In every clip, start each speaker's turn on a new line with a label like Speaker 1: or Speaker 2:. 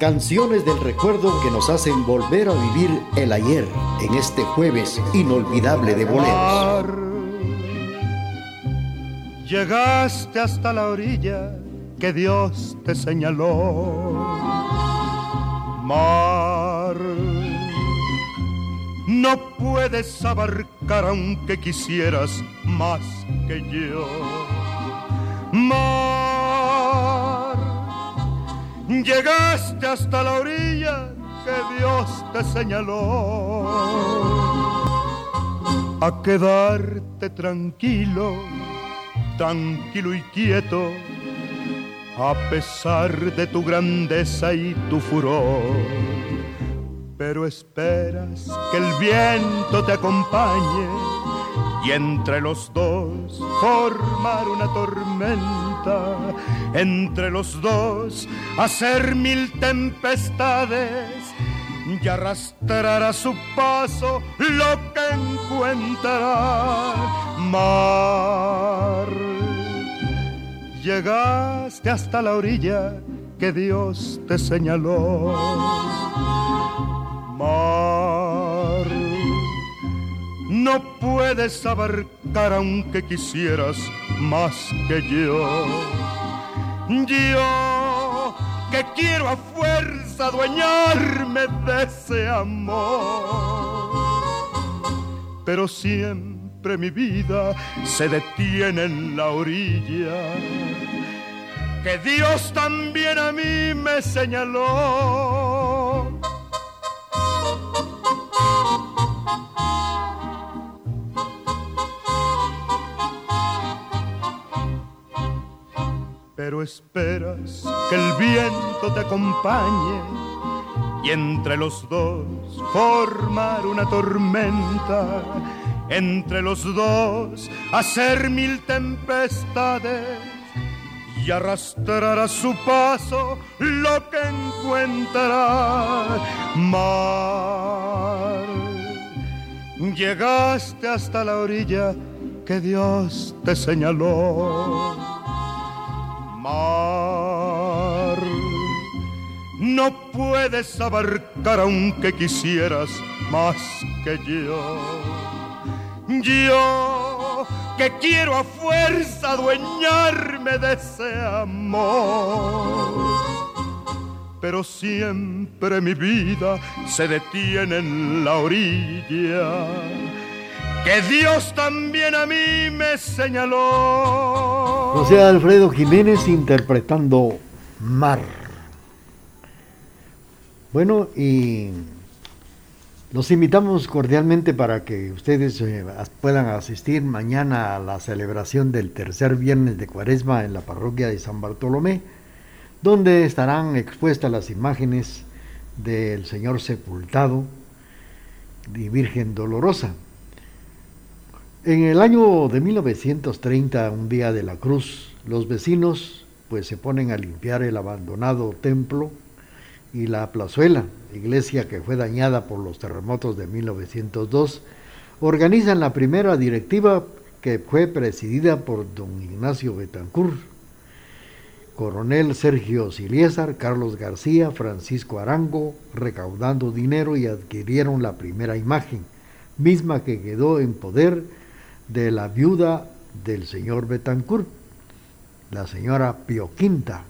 Speaker 1: Canciones del recuerdo que nos hacen volver a vivir el ayer en este jueves inolvidable de boleros.
Speaker 2: Llegaste hasta la orilla que Dios te señaló. Mar, no puedes abarcar aunque quisieras más que yo. Mar, llegaste hasta la orilla que Dios te señaló. A quedarte tranquilo, tranquilo y quieto a pesar de tu grandeza y tu furor. Pero esperas que el viento te acompañe y entre los dos formar una tormenta, entre los dos hacer mil tempestades y arrastrar a su paso lo que encuentra mar llegaste hasta la orilla que Dios te señaló. Mar, no puedes abarcar aunque quisieras más que yo. Yo que quiero a fuerza adueñarme de ese amor, pero siempre mi vida se detiene en la orilla que Dios también a mí me señaló. Pero esperas que el viento te acompañe y entre los dos formar una tormenta entre los dos hacer mil tempestades y arrastrar a su paso lo que encuentra mar. Llegaste hasta la orilla que Dios te señaló. Mar, no puedes abarcar aunque quisieras más que yo. Yo que quiero a fuerza adueñarme de ese amor. Pero siempre mi vida se detiene en la orilla que Dios también a mí me señaló.
Speaker 3: José Alfredo Jiménez interpretando Mar. Bueno, y los invitamos cordialmente para que ustedes eh, puedan asistir mañana a la celebración del tercer viernes de Cuaresma en la parroquia de San Bartolomé, donde estarán expuestas las imágenes del Señor sepultado y Virgen Dolorosa. En el año de 1930, un día de la cruz, los vecinos pues se ponen a limpiar el abandonado templo y la plazuela, iglesia que fue dañada por los terremotos de 1902, organizan la primera directiva que fue presidida por don Ignacio Betancourt, coronel Sergio Siliesar, Carlos García, Francisco Arango, recaudando dinero y adquirieron la primera imagen, misma que quedó en poder de la viuda del señor Betancourt, la señora Pio Quinta,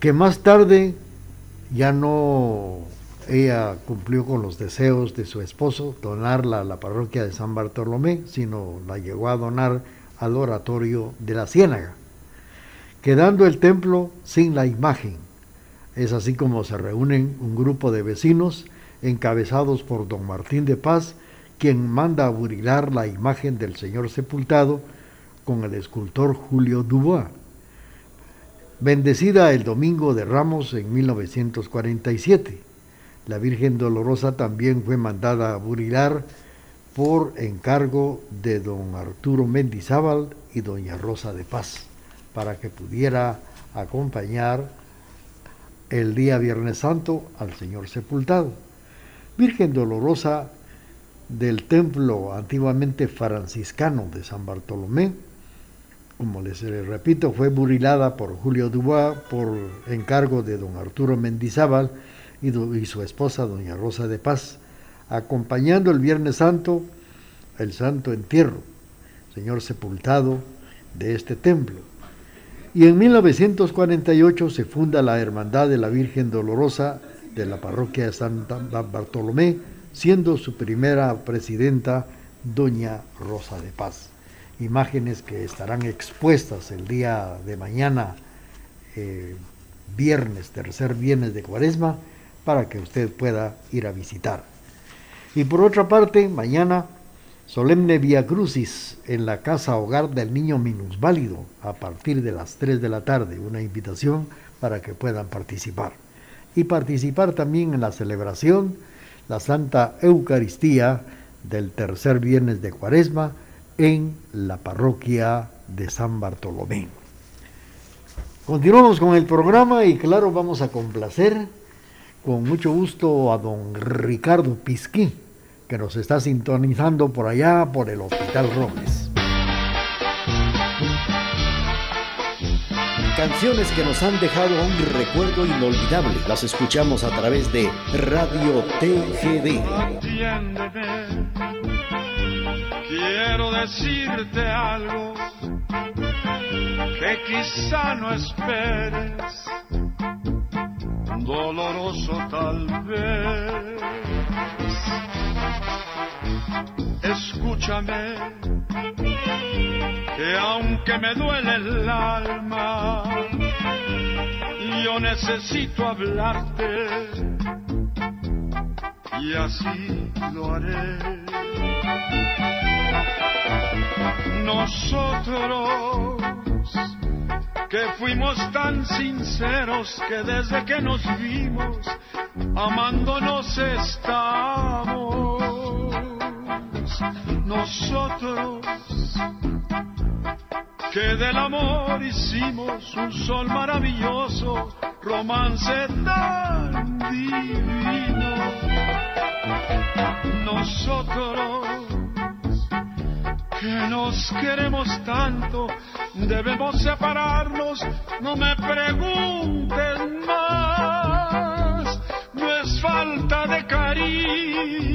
Speaker 3: que más tarde ya no ella cumplió con los deseos de su esposo, donarla a la parroquia de San Bartolomé, sino la llegó a donar al oratorio de la Ciénaga, quedando el templo sin la imagen. Es así como se reúnen un grupo de vecinos encabezados por don Martín de Paz, quien manda a burilar la imagen del Señor sepultado con el escultor Julio Dubois bendecida el domingo de Ramos en 1947. La Virgen Dolorosa también fue mandada a burilar por encargo de don Arturo Mendizábal y doña Rosa de Paz, para que pudiera acompañar el día Viernes Santo al Señor sepultado. Virgen Dolorosa del templo antiguamente franciscano de San Bartolomé, como les repito, fue burilada por Julio Dubois por encargo de don Arturo Mendizábal y, y su esposa doña Rosa de Paz, acompañando el Viernes Santo el Santo Entierro, Señor sepultado de este templo. Y en 1948 se funda la Hermandad de la Virgen Dolorosa de la parroquia de San Bartolomé, siendo su primera presidenta doña Rosa de Paz. Imágenes que estarán expuestas el día de mañana, eh, viernes, tercer viernes de cuaresma, para que usted pueda ir a visitar. Y por otra parte, mañana Solemne Via Crucis en la Casa Hogar del Niño Minusválido a partir de las 3 de la tarde. Una invitación para que puedan participar. Y participar también en la celebración, la Santa Eucaristía del tercer viernes de Cuaresma en la parroquia de San Bartolomé. Continuamos con el programa y claro, vamos a complacer con mucho gusto a don Ricardo Pisquí que nos está sintonizando por allá, por el Hospital Robles.
Speaker 1: Canciones que nos han dejado un recuerdo inolvidable. Las escuchamos a través de Radio TGD.
Speaker 4: Atiéndeme, quiero decirte algo que quizá no esperes, doloroso tal vez escúchame, que aunque me duele el alma, yo necesito hablarte y así lo haré. Nosotros que fuimos tan sinceros que desde que nos vimos amándonos estamos nosotros que del amor hicimos un sol maravilloso, romance tan divino. Nosotros que nos queremos tanto, debemos separarnos, no me preguntes más, no es falta de cariño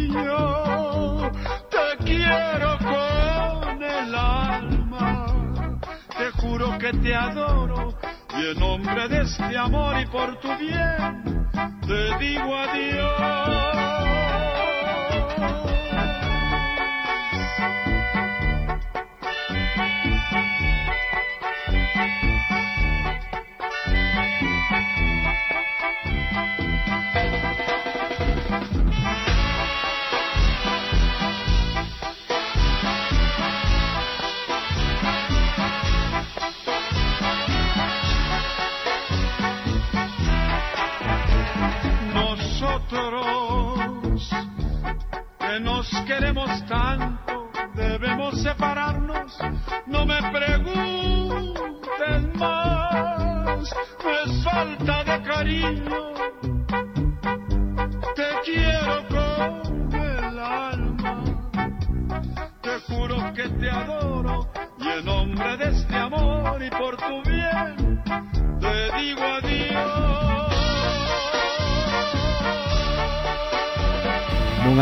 Speaker 4: quiero con el alma. Te juro que te adoro y en nombre de este amor y por tu bien te digo adiós.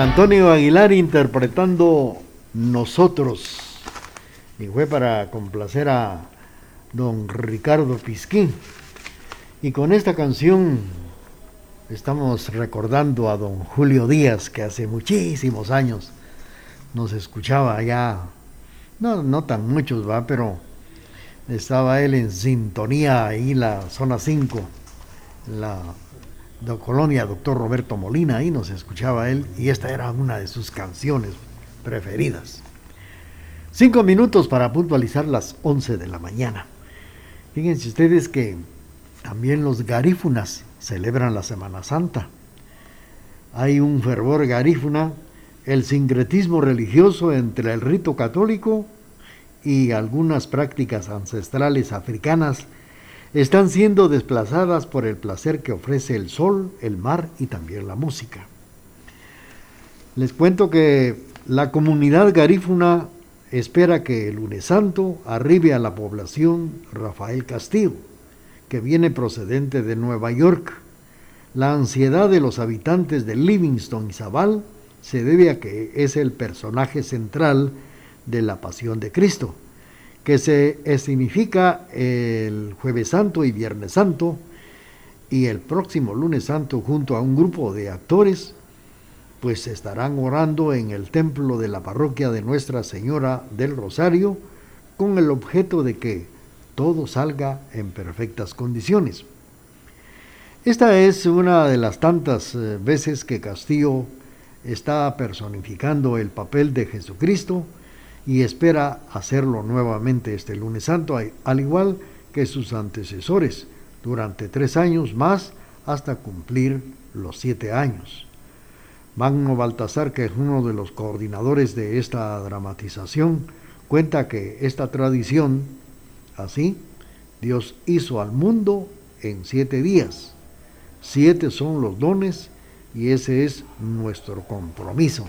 Speaker 3: Antonio Aguilar interpretando Nosotros. Y fue para complacer a don Ricardo Pisquín. Y con esta canción estamos recordando a don Julio Díaz, que hace muchísimos años nos escuchaba allá. No, no tan muchos, va, pero estaba él en sintonía ahí, la zona 5, la de Colonia, doctor Roberto Molina, ahí nos escuchaba él y esta era una de sus canciones preferidas. Cinco minutos para puntualizar las once de la mañana. Fíjense ustedes que también los garífunas celebran la Semana Santa. Hay un fervor garífuna, el sincretismo religioso entre el rito católico y algunas prácticas ancestrales africanas están siendo desplazadas por el placer que ofrece el sol, el mar y también la música. Les cuento que la comunidad garífuna espera que el lunes santo arribe a la población Rafael Castillo, que viene procedente de Nueva York. La ansiedad de los habitantes de Livingston y Zabal se debe a que es el personaje central de la pasión de Cristo, que se significa el jueves santo y viernes santo, y el próximo lunes santo junto a un grupo de actores pues estarán orando en el templo de la parroquia de Nuestra Señora del Rosario con el objeto de que todo salga en perfectas condiciones. Esta es una de las tantas eh, veces que Castillo está personificando el papel de Jesucristo y espera hacerlo nuevamente este lunes santo, al igual que sus antecesores, durante tres años más hasta cumplir los siete años. Magno Baltasar, que es uno de los coordinadores de esta dramatización, cuenta que esta tradición, así, Dios hizo al mundo en siete días. Siete son los dones y ese es nuestro compromiso,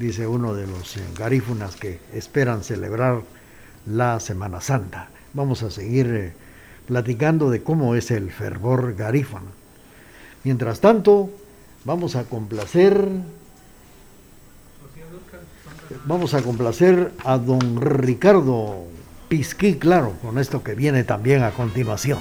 Speaker 3: dice uno de los garífunas que esperan celebrar la Semana Santa. Vamos a seguir eh, platicando de cómo es el fervor garífano. Mientras tanto, Vamos a complacer. Vamos a complacer a don Ricardo Pisquí, claro, con esto que viene también a continuación.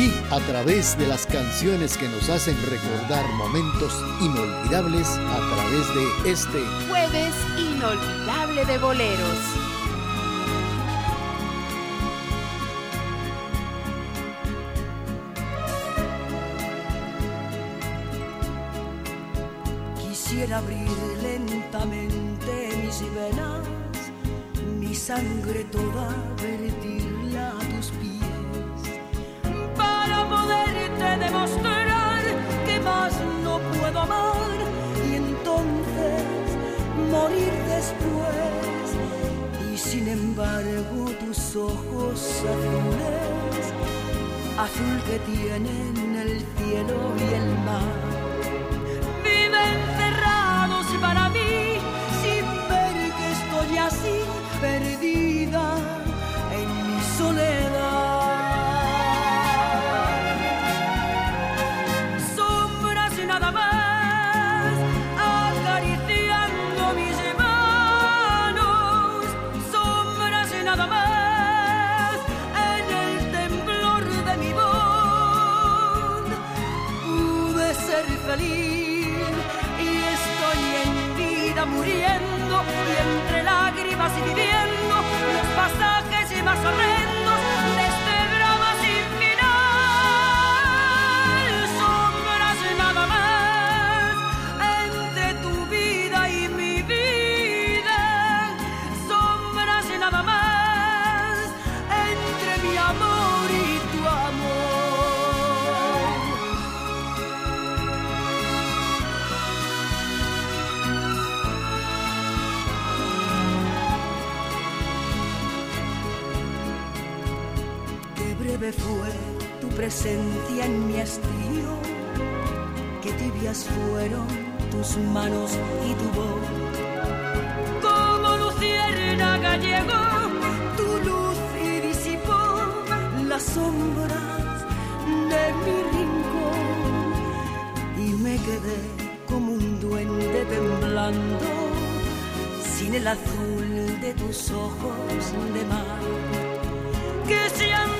Speaker 1: Aquí, a través de las canciones que nos hacen recordar momentos inolvidables, a través de este
Speaker 5: jueves inolvidable de boleros.
Speaker 6: abrir lentamente mis venas, mi sangre toda vertirla a tus pies, poderte demostrar que más no puedo amar y entonces morir después. Y sin embargo tus ojos azules, azul que tienen el cielo y el mar para mí sin ver que estoy así perdida ser feliz muriendo y entre lágrimas y viviendo los pasajes y más horrendos tu presencia en mi hastío, que tibias fueron tus manos y tu voz. Como lucierna gallego, tu luz y disipó las sombras de mi rincón. Y me quedé como un duende temblando sin el azul de tus ojos de mar. Que se han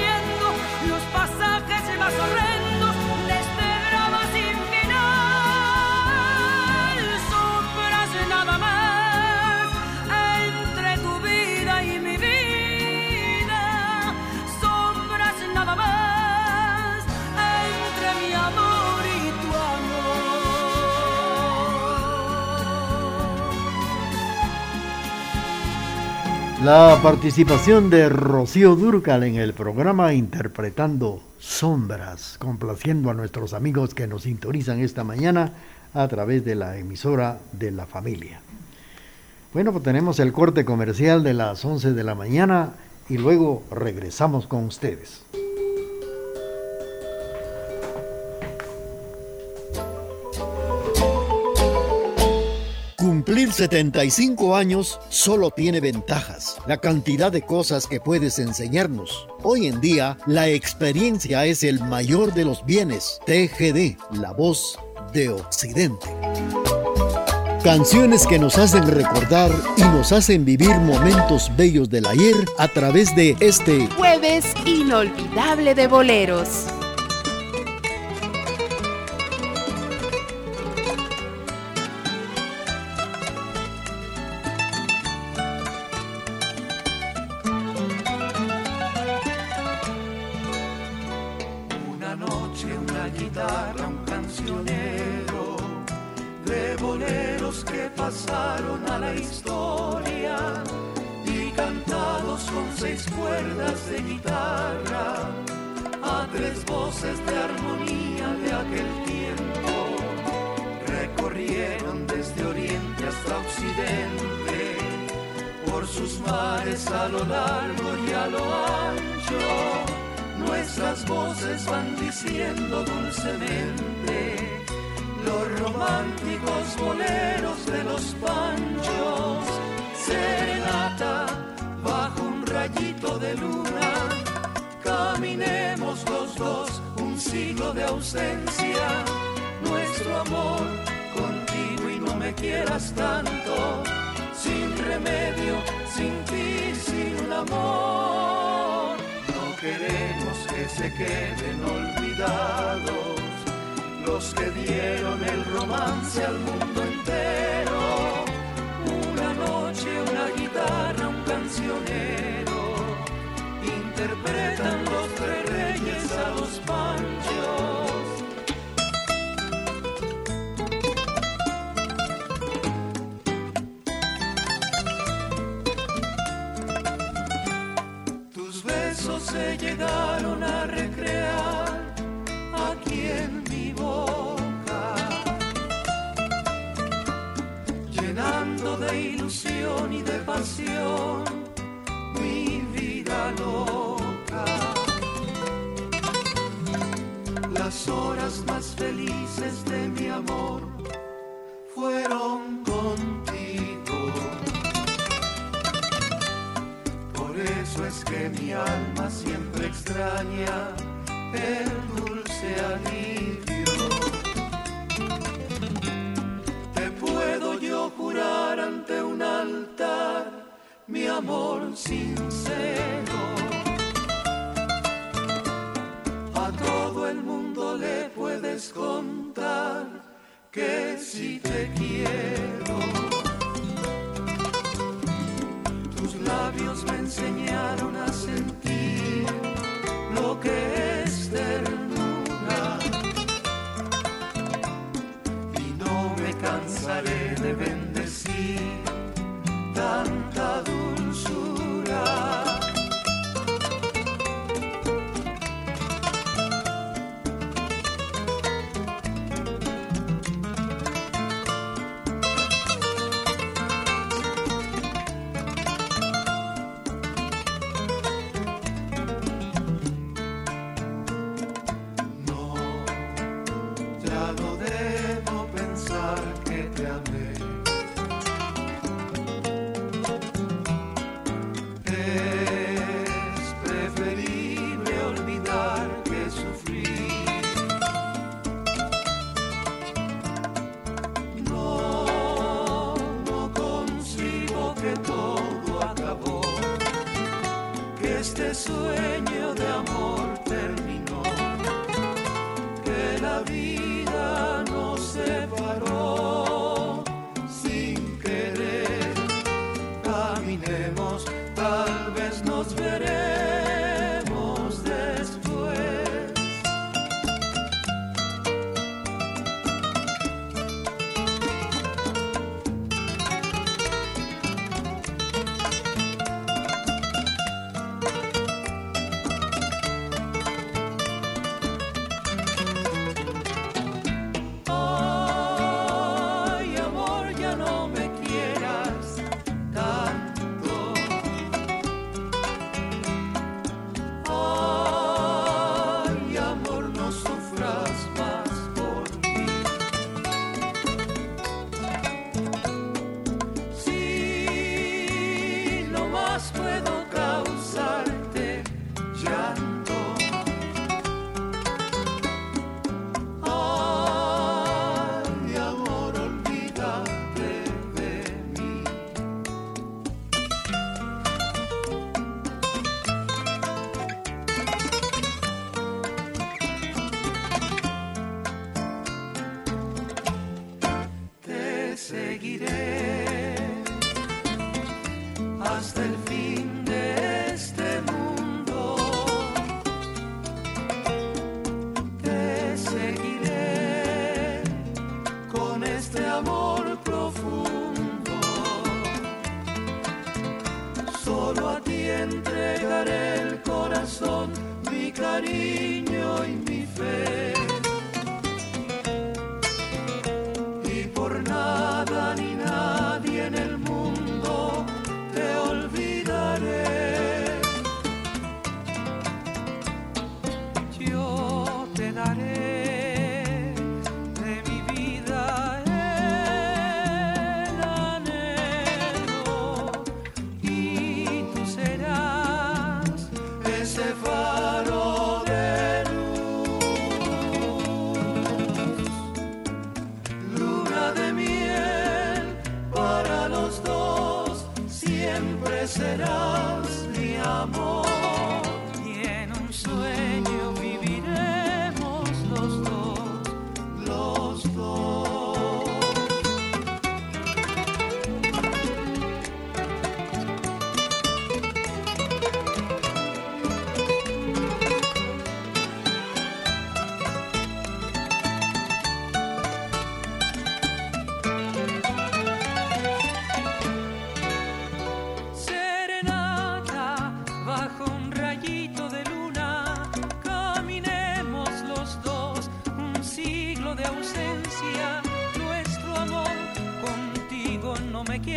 Speaker 3: La participación de Rocío Durcal en el programa interpretando sombras, complaciendo a nuestros amigos que nos sintonizan esta mañana a través de la emisora de la familia. Bueno, pues tenemos el corte comercial de las 11 de la mañana y luego regresamos con ustedes.
Speaker 1: Cumplir 75 años solo tiene ventajas, la cantidad de cosas que puedes enseñarnos. Hoy en día, la experiencia es el mayor de los bienes. TGD, la voz de Occidente. Canciones que nos hacen recordar y nos hacen vivir momentos bellos del ayer a través de este
Speaker 5: jueves inolvidable de boleros. guitarra un cancionero de boleros que pasaron a la historia y cantados con seis cuerdas de guitarra a tres voces de armonía de aquel tiempo. Recorrieron desde oriente hasta occidente por sus mares a lo largo y a lo ancho pues las voces van diciendo dulcemente los románticos boleros de los panchos, serenata bajo un rayito de luna, caminemos los dos un siglo de ausencia, nuestro amor contigo y no me quieras tanto, sin remedio, sin ti, sin un amor queremos que se queden olvidados los que dieron el romance al mundo entero. Una noche, una guitarra, un cancionero, interpretan los tres se llegaron a recrear, a quien sueño. day.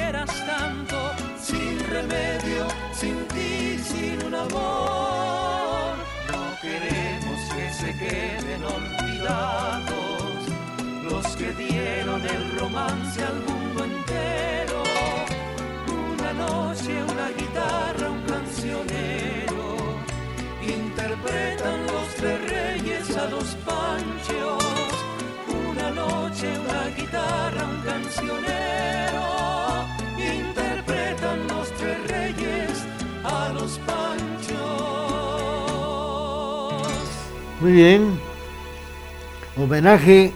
Speaker 5: Quieras tanto, sin remedio, sin ti, sin un amor. No queremos que se queden olvidados los que dieron el romance al mundo entero. Una noche, una guitarra, un cancionero. Interpretan los tres reyes a los panchos. Una noche, una guitarra, un cancionero.
Speaker 3: Muy bien. Homenaje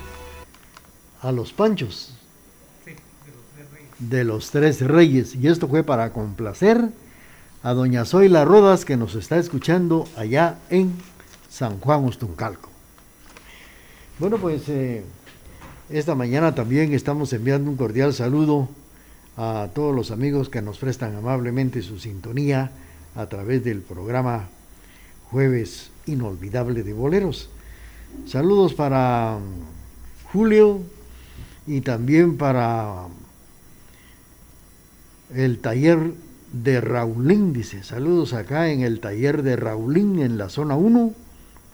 Speaker 3: a los panchos. De los tres reyes. Y esto fue para complacer a doña Zoila Rodas que nos está escuchando allá en San Juan Ostuncalco. Bueno, pues eh, esta mañana también estamos enviando un cordial saludo a todos los amigos que nos prestan amablemente su sintonía a través del programa Jueves Inolvidable de Boleros. Saludos para mm, Julio y también para el taller de Raulín, dice. Saludos acá en el taller de Raulín en la zona 1,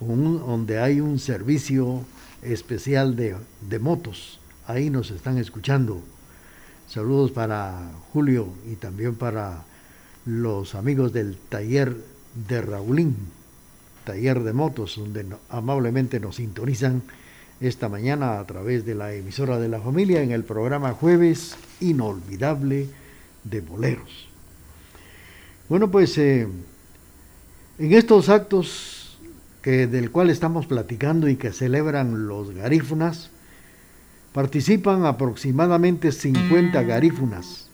Speaker 3: un- donde hay un servicio especial de, de motos. Ahí nos están escuchando. Saludos para Julio y también para los amigos del taller de Raulín, taller de motos, donde amablemente nos sintonizan esta mañana a través de la emisora de la familia en el programa Jueves Inolvidable de Boleros. Bueno, pues eh, en estos actos que, del cual estamos platicando y que celebran los garífunas, participan aproximadamente 50 garífunas.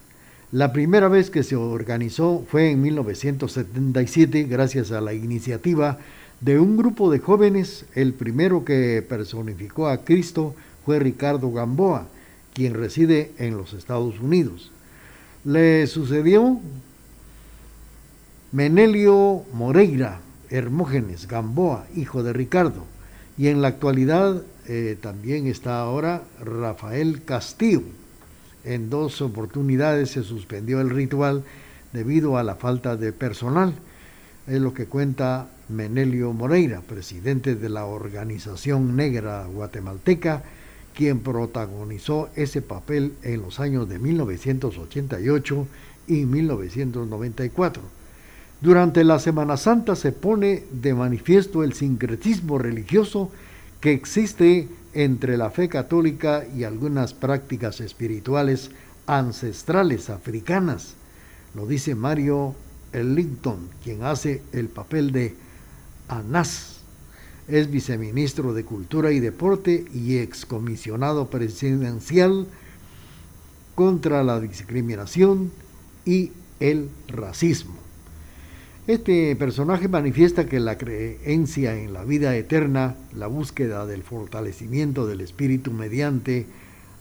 Speaker 3: La primera vez que se organizó fue en 1977 gracias a la iniciativa de un grupo de jóvenes. El primero que personificó a Cristo fue Ricardo Gamboa, quien reside en los Estados Unidos. Le sucedió Menelio Moreira Hermógenes Gamboa, hijo de Ricardo. Y en la actualidad eh, también está ahora Rafael Castillo. En dos oportunidades se suspendió el ritual debido a la falta de personal. Es lo que cuenta Menelio Moreira, presidente de la Organización Negra Guatemalteca, quien protagonizó ese papel en los años de 1988 y 1994. Durante la Semana Santa se pone de manifiesto el sincretismo religioso que existe entre la fe católica y algunas prácticas espirituales ancestrales africanas. Lo dice Mario Ellington, quien hace el papel de Anás. Es viceministro de Cultura y Deporte y excomisionado presidencial contra la discriminación y el racismo. Este personaje manifiesta que la creencia en la vida eterna, la búsqueda del fortalecimiento del espíritu mediante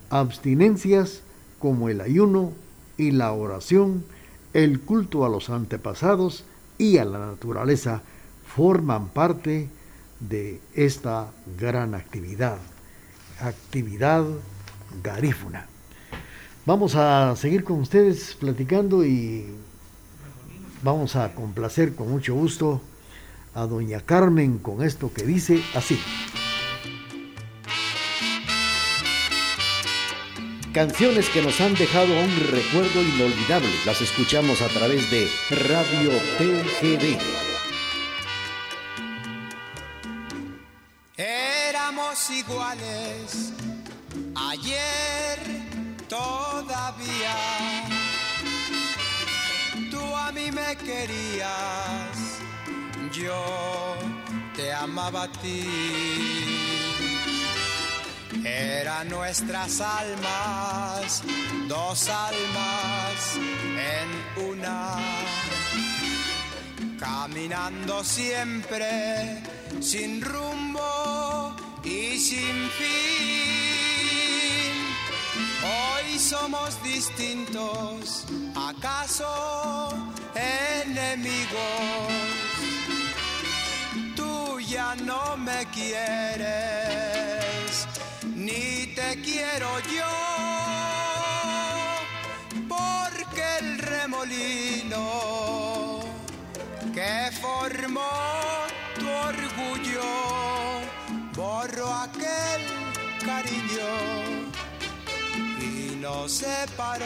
Speaker 3: abstinencias como el ayuno y la oración, el culto a los antepasados y a la naturaleza forman parte de esta gran actividad, actividad garífuna. Vamos a seguir con ustedes platicando y vamos a complacer con mucho gusto a doña Carmen con esto que dice así.
Speaker 7: Canciones que nos han dejado un recuerdo inolvidable. Las escuchamos a través de Radio TGD.
Speaker 1: Iguales ayer todavía. Tú a mí me querías, yo te amaba a ti. Eran nuestras almas, dos almas en una, caminando siempre sin rumbo y sin fin. Hoy somos distintos, acaso enemigos. Tú ya no me quieres ni te quiero yo, porque el remolino nos separó.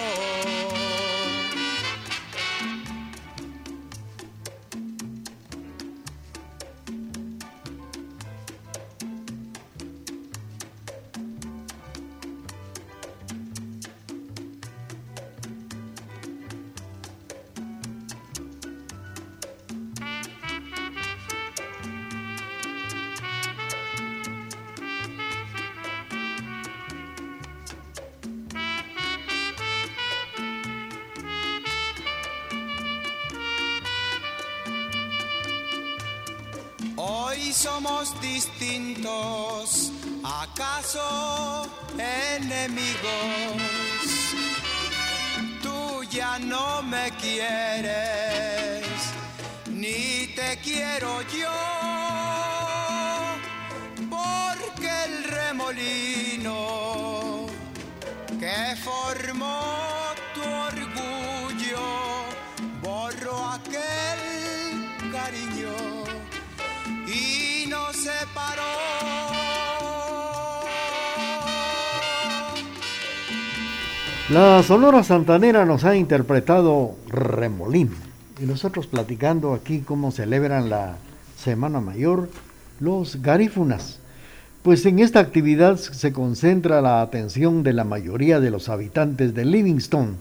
Speaker 1: Acaso enemigos. Tú ya no me quieres, ni te quiero yo,
Speaker 3: La Sonora Santanera nos ha interpretado Remolín y nosotros platicando aquí cómo celebran la Semana Mayor los garífunas. Pues en esta actividad se concentra la atención de la mayoría de los habitantes de Livingston,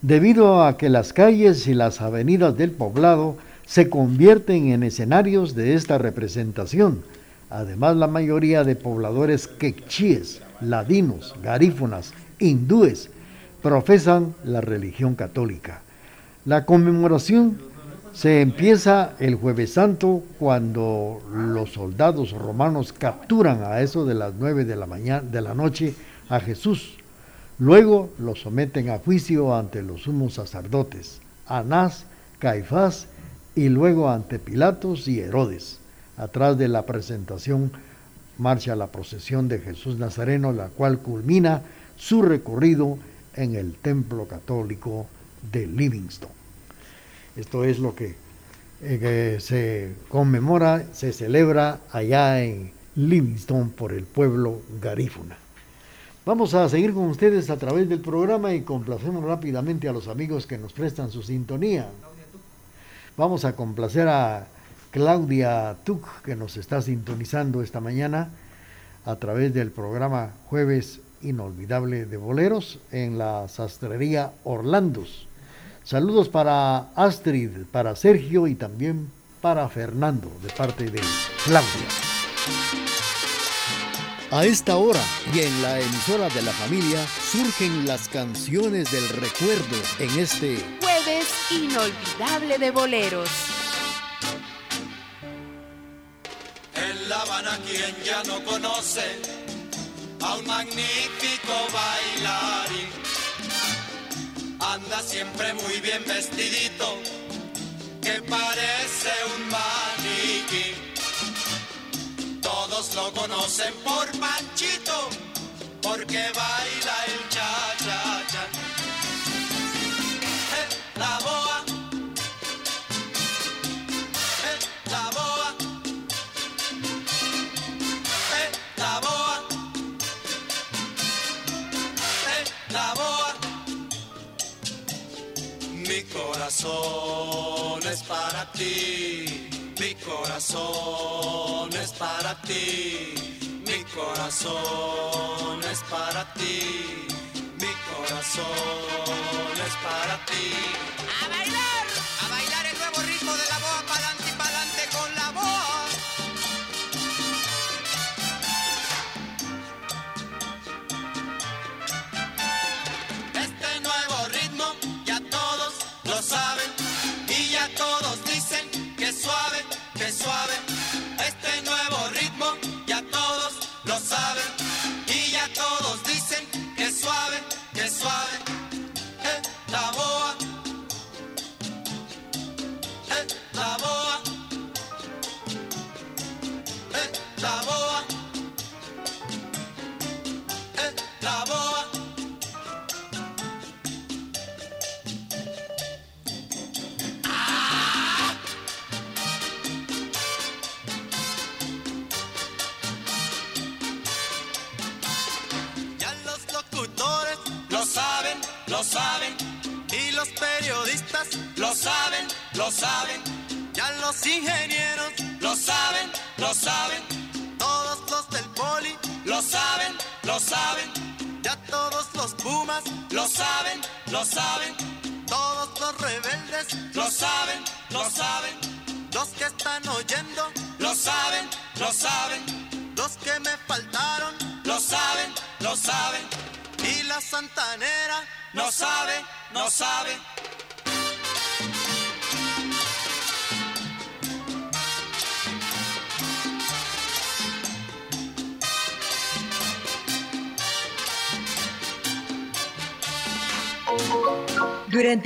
Speaker 3: debido a que las calles y las avenidas del poblado se convierten en escenarios de esta representación. Además, la mayoría de pobladores quechíes, ladinos, garífonas, hindúes, profesan la religión católica. La conmemoración se empieza el jueves santo cuando los soldados romanos capturan a eso de las nueve de la mañana de la noche a Jesús. Luego lo someten a juicio ante los sumos sacerdotes, Anás, Caifás y luego ante Pilatos y Herodes. Atrás de la presentación marcha la procesión de Jesús Nazareno, la cual culmina su recorrido en el templo católico de Livingston. Esto es lo que, eh, se conmemora, se celebra allá en Livingston por el pueblo garífuna. Vamos a seguir con ustedes a través del programa y complacemos rápidamente a los amigos que nos prestan su sintonía. Vamos a complacer a Claudia Tuc, que nos está sintonizando esta mañana a través del programa Jueves Inolvidable de Boleros en la sastrería Orlandos. Saludos para Astrid, para Sergio y también para Fernando, de parte de Claudia. A esta hora y en la emisora de la familia surgen las canciones del recuerdo en este
Speaker 8: Jueves inolvidable de boleros.
Speaker 9: En La Habana, quien ya no conoce a un magnífico bailarín, anda siempre muy bien vestidito, que parece un maniquí. Todos lo conocen por Panchito, porque baila corazón es para ti, mi corazón es para ti, mi corazón es para ti, mi corazón es para ti.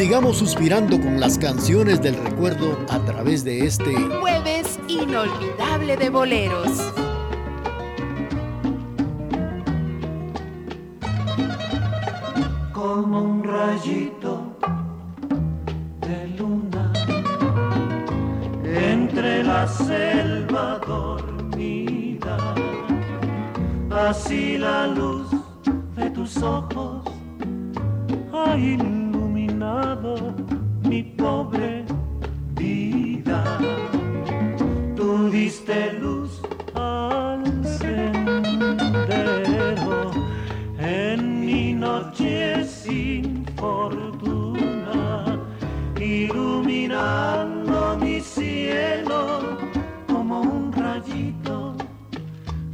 Speaker 3: Sigamos suspirando con las canciones del recuerdo a través de este
Speaker 8: Jueves inolvidable de boleros.
Speaker 10: como un rayito de luna entre la selva dormida. Así la luz de tus ojos mi pobre vida. Tú diste luz al sendero en mi noche sin fortuna, iluminando mi cielo como un rayito,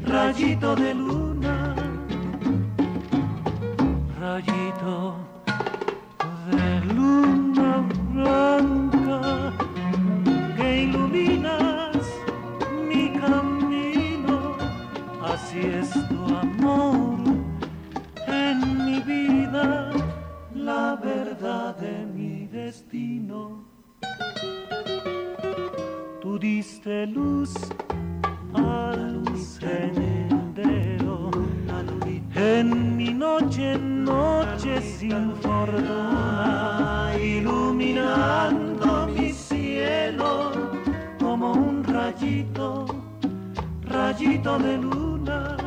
Speaker 10: rayito de luna, así es tu amor en mi vida, la verdad de mi destino. Tú diste luz al sendero, en mi noche, noche sin fortuna, iluminando mi cielo como un rayito, rayito de luna.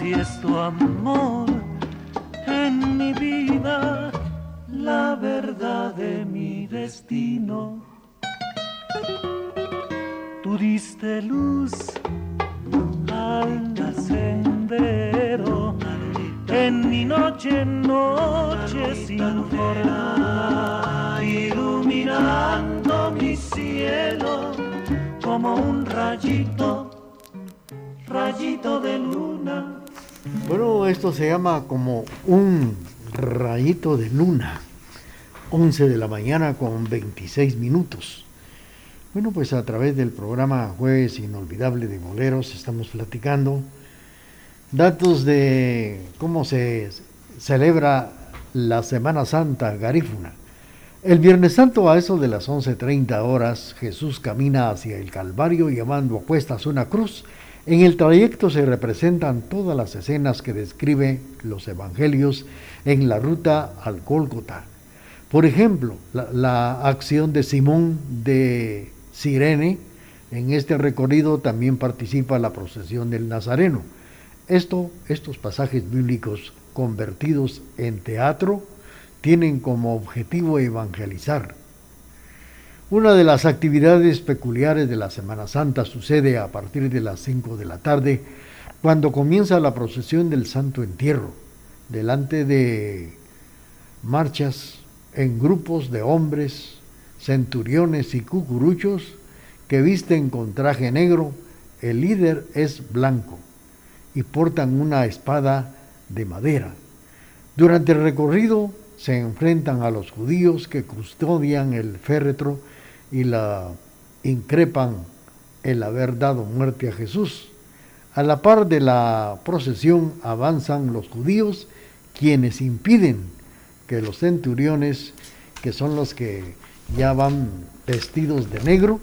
Speaker 10: Así es tu amor en mi vida, la verdad de mi destino. Tú diste luz al sendero en mi noche, noche sin forma, iluminando mi cielo como un rayito, rayito de luna.
Speaker 3: Bueno, esto se llama como un rayito de luna. 11 de la mañana con 26 minutos. Bueno, pues a través del programa Jueves Inolvidable de Boleros estamos platicando datos de cómo se celebra la Semana Santa garífuna. El Viernes Santo a eso de las 11.30 horas Jesús camina hacia el Calvario llevando a cuestas una cruz. En el trayecto se representan todas las escenas que describe los evangelios en la ruta al Gólgota. Por ejemplo, la, acción de Simón de Sirene, en este recorrido también participa la procesión del Nazareno. Esto, estos pasajes bíblicos convertidos en teatro tienen como objetivo evangelizar. Una de las actividades peculiares de la Semana Santa sucede a partir de las 5 de la tarde, cuando comienza la procesión del Santo Entierro, delante de marchas en grupos de hombres, centuriones y cucuruchos que visten con traje negro, el líder es blanco y portan una espada de madera. Durante el recorrido se enfrentan a los judíos que custodian el féretro y la increpan el haber dado muerte a Jesús. A la par de la procesión avanzan los judíos quienes impiden que los centuriones, que son los que ya van vestidos de negro,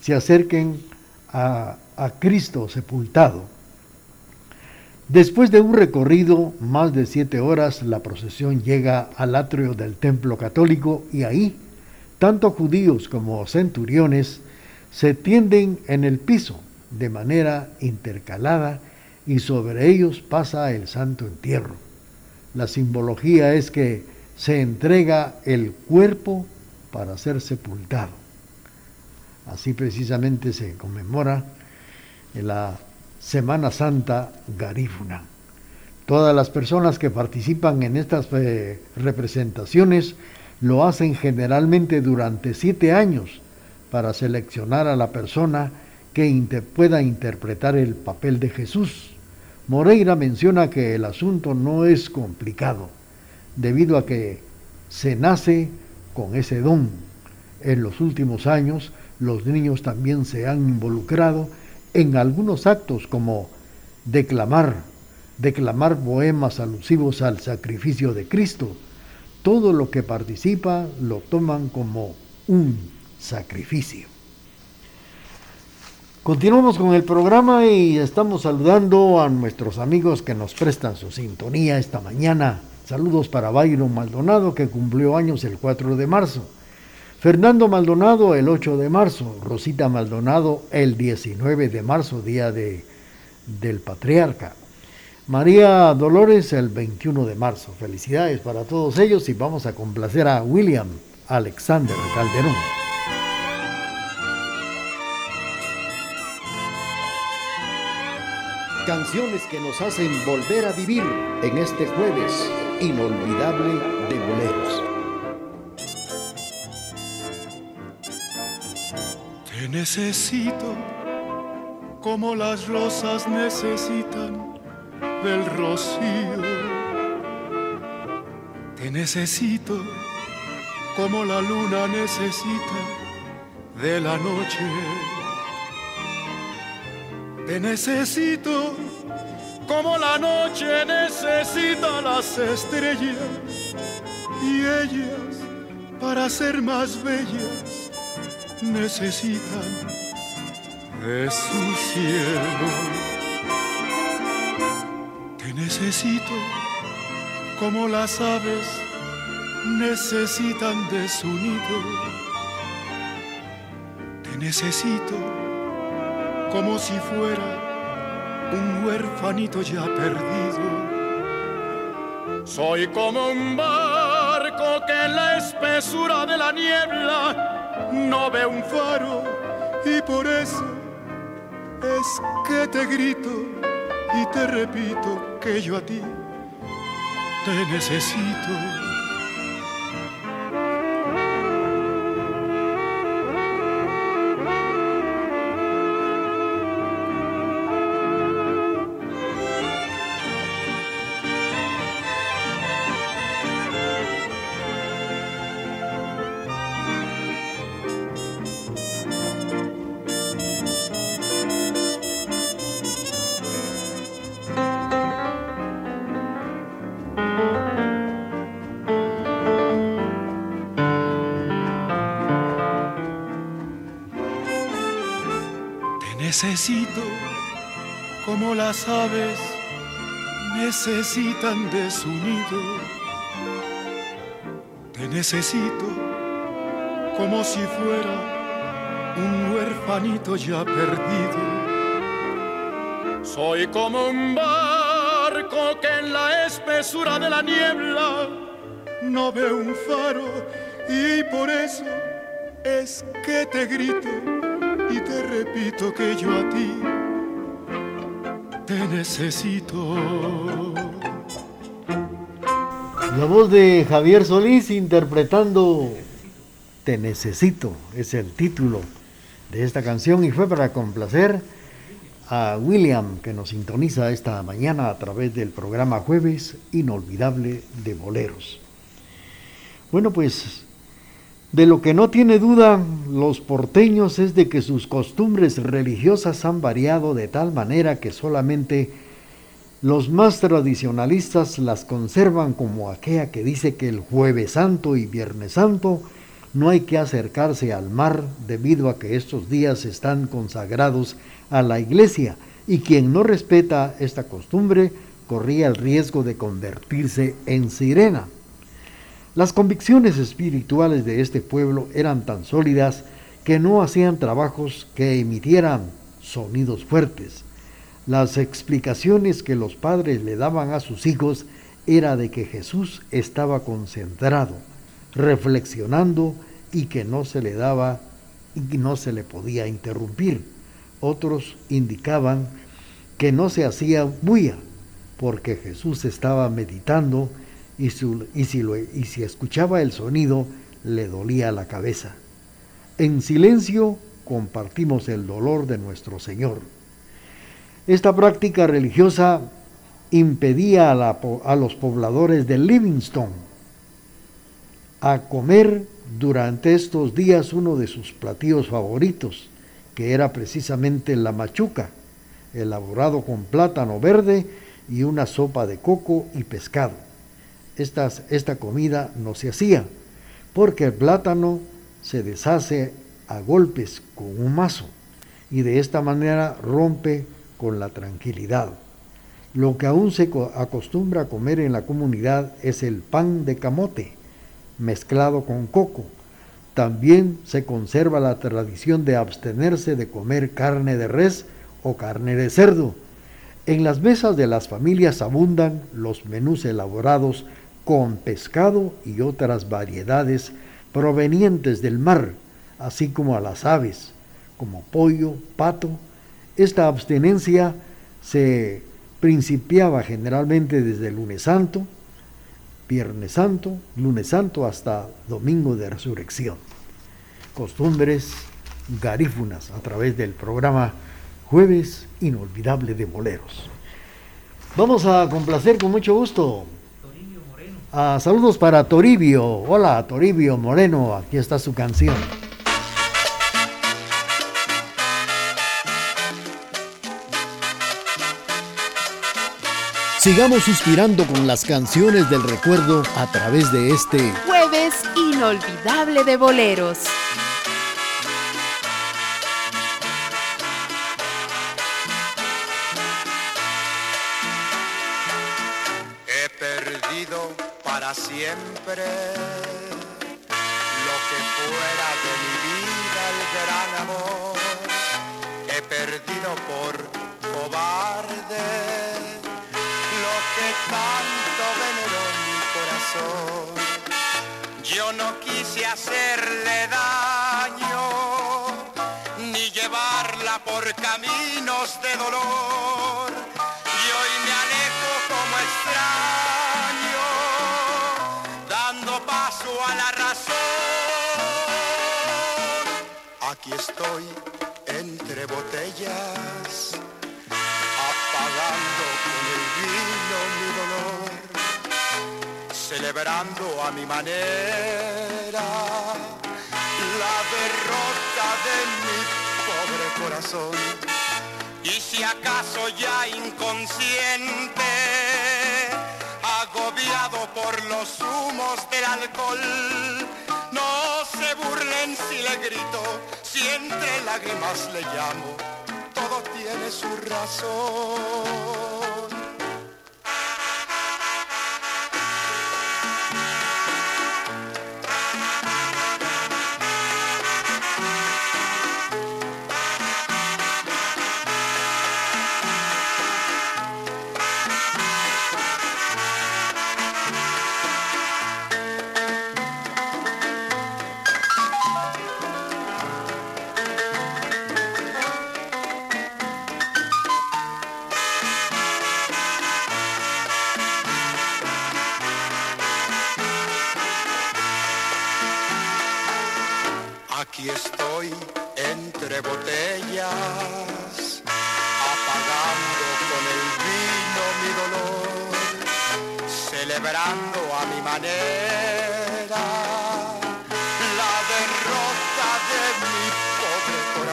Speaker 3: se acerquen a, a Cristo sepultado. Después de un recorrido más de siete horas, la procesión llega al atrio del templo católico y ahí, tanto judíos como centuriones se tienden en el piso de manera intercalada y sobre ellos pasa el santo entierro. La simbología es que se entrega el cuerpo para ser sepultado. Así precisamente se conmemora la Semana Santa Garífuna. Todas las personas que participan en estas eh, representaciones lo hacen generalmente durante siete años para seleccionar a la persona que pueda interpretar el papel de Jesús. Moreira menciona que el asunto no es complicado, debido a que se nace con ese don. En los últimos años, los niños también se han involucrado en algunos actos como declamar, declamar poemas alusivos al sacrificio de Cristo. Todo lo que participa lo toman como un sacrificio. Continuamos con el programa y estamos saludando a nuestros amigos que nos prestan su sintonía esta mañana. Saludos para Byron Maldonado que cumplió años el 4 de marzo. Fernando Maldonado el 8 de marzo, Rosita Maldonado el 19 de marzo, día de, del patriarca. María Dolores el 21 de marzo. Felicidades para todos ellos y vamos a complacer a William Alexander Calderón.
Speaker 1: Canciones que nos hacen volver a vivir en este jueves inolvidable de boleros.
Speaker 2: Te necesito como las rosas necesitan del rocío. Te necesito como la luna necesita
Speaker 11: de la noche. Te necesito como la noche necesita las estrellas y ellas para ser más bellas necesitan de su cielo. Te necesito como las aves necesitan de su nido necesito como si fuera un huerfanito ya perdido. Soy como un barco que en la espesura de la niebla no ve un faro y por eso es que te grito y te repito que yo a ti te necesito. Necesito como las aves necesitan de su nido. Te necesito como si fuera un huerfanito ya perdido. Soy como un barco que en la espesura de la niebla no ve un faro y por eso es que te grito repito que yo a ti te necesito.
Speaker 3: La voz de Javier Solís interpretando Te necesito, es el título de esta canción y fue para complacer a William que nos sintoniza esta mañana a través del programa Jueves Inolvidable de Boleros. Bueno, pues de lo que no tiene duda los porteños es de que sus costumbres religiosas han variado de tal manera que solamente los más tradicionalistas las conservan como aquella que dice que el jueves santo y viernes santo no hay que acercarse al mar debido a que estos días están consagrados a la iglesia y quien no respeta esta costumbre corría el riesgo de convertirse en sirena. Las convicciones espirituales de este pueblo eran tan sólidas que no hacían trabajos que emitieran sonidos fuertes. Las explicaciones que los padres le daban a sus hijos era de que Jesús estaba concentrado, reflexionando y que no se le daba y no se le podía interrumpir. Otros indicaban que no se hacía bulla porque Jesús estaba meditando y, si y si escuchaba el sonido le dolía la cabeza. En silencio compartimos el dolor de nuestro Señor. Esta práctica religiosa impedía a, a, los pobladores de Livingston a comer durante estos días uno de sus platillos favoritos, que era precisamente la machuca, elaborado con plátano verde y una sopa de coco y pescado esta comida no se hacía, porque el plátano se deshace a golpes con un mazo y de esta manera rompe con la tranquilidad. Lo que aún se acostumbra a comer en la comunidad es el pan de camote mezclado con coco. También se conserva la tradición de abstenerse de comer carne de res o carne de cerdo. En las mesas de las familias abundan los menús elaborados con pescado y otras variedades provenientes del mar, así como a las aves, como pollo, pato. Esta abstinencia se principiaba generalmente desde el lunes santo, viernes santo, lunes santo hasta domingo de resurrección. Costumbres garífunas a través del programa Jueves Inolvidable de Boleros. Vamos a complacer con mucho gusto Ah, saludos para Toribio. Hola, Toribio Moreno. Aquí está su canción.
Speaker 1: Sigamos suspirando con las canciones del recuerdo a través de este
Speaker 5: jueves inolvidable de boleros.
Speaker 12: Siempre lo que fuera de mi vida el gran amor. He perdido por cobarde lo que tanto veneró mi corazón. Yo no quise hacerle daño ni llevarla por caminos de dolor. Entre botellas, apagando con el vino mi dolor, celebrando a mi manera la derrota de mi pobre corazón. Y si acaso ya inconsciente, agobiado por los humos del alcohol, no se burlen si le grito, si entre lágrimas le llamo, todo tiene su razón.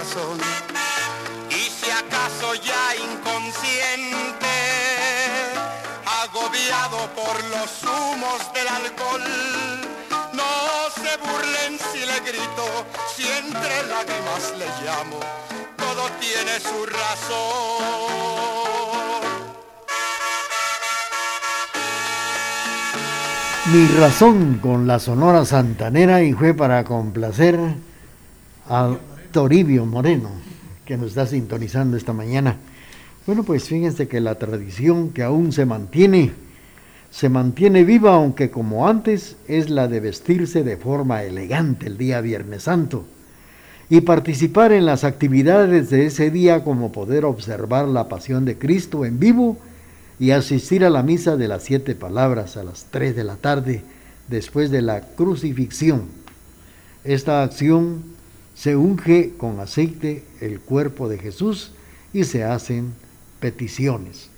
Speaker 12: Corazón. Y si acaso ya inconsciente, agobiado por los humos del alcohol, no se burlen si le grito, si entre lágrimas le llamo, todo tiene su razón.
Speaker 3: Mi razón con la Sonora Santanera y fue para complacer a Toribio Moreno, que nos está sintonizando esta mañana. Bueno, pues fíjense que la tradición que aún se mantiene, se mantiene viva, aunque como antes, es la de vestirse de forma elegante el día Viernes Santo y participar en las actividades de ese día como poder observar la pasión de Cristo en vivo y asistir a la misa de las siete palabras a las tres de la tarde después de la crucifixión. Esta acción se unge con aceite el cuerpo de Jesús y se hacen peticiones.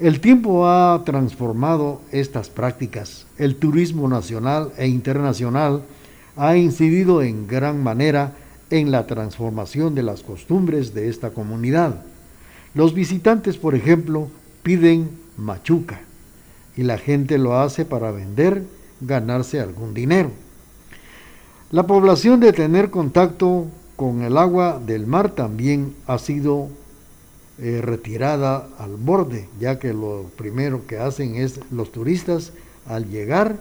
Speaker 3: El tiempo ha transformado estas prácticas. El turismo nacional e internacional ha incidido en gran manera en la transformación de las costumbres de esta comunidad. Los visitantes, por ejemplo, piden machuca y la gente lo hace para vender, ganarse algún dinero. La población de tener contacto con el agua del mar también ha sido eh, retirada al borde, ya que lo primero que hacen es los turistas al llegar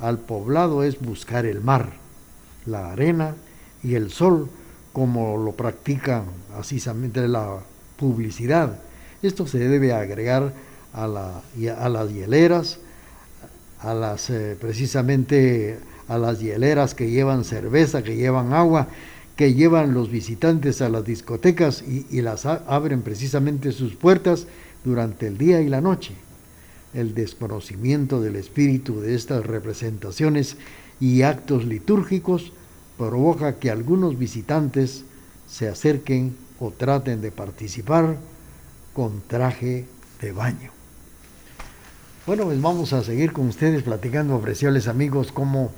Speaker 3: al poblado es buscar el mar, la arena y el sol, como lo practican así la publicidad. Esto se debe agregar a, la, a las hieleras, a las eh, precisamente a las hieleras que llevan cerveza, que llevan agua, que llevan los visitantes a las discotecas y, las abren precisamente sus puertas durante el día y la noche. El desconocimiento del espíritu de estas representaciones y actos litúrgicos provoca que algunos visitantes se acerquen o traten de participar con traje de baño. Bueno, pues vamos a seguir con ustedes platicando, preciosos amigos, cómo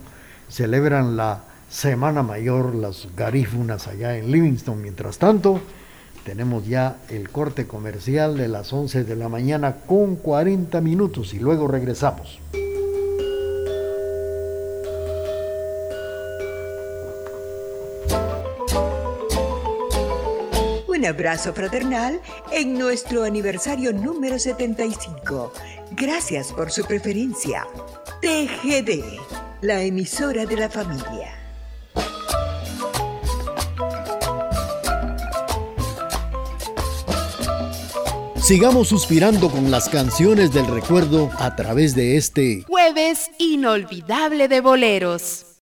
Speaker 3: celebran la Semana Mayor las garífunas allá en Livingston. Mientras tanto, tenemos ya el corte comercial de las 11 de la mañana con 40 minutos y luego regresamos.
Speaker 13: Un abrazo fraternal en nuestro aniversario número 75. Gracias por su preferencia. TGD, la emisora de la familia.
Speaker 1: Sigamos suspirando con las canciones del recuerdo a través de este
Speaker 5: jueves inolvidable de boleros.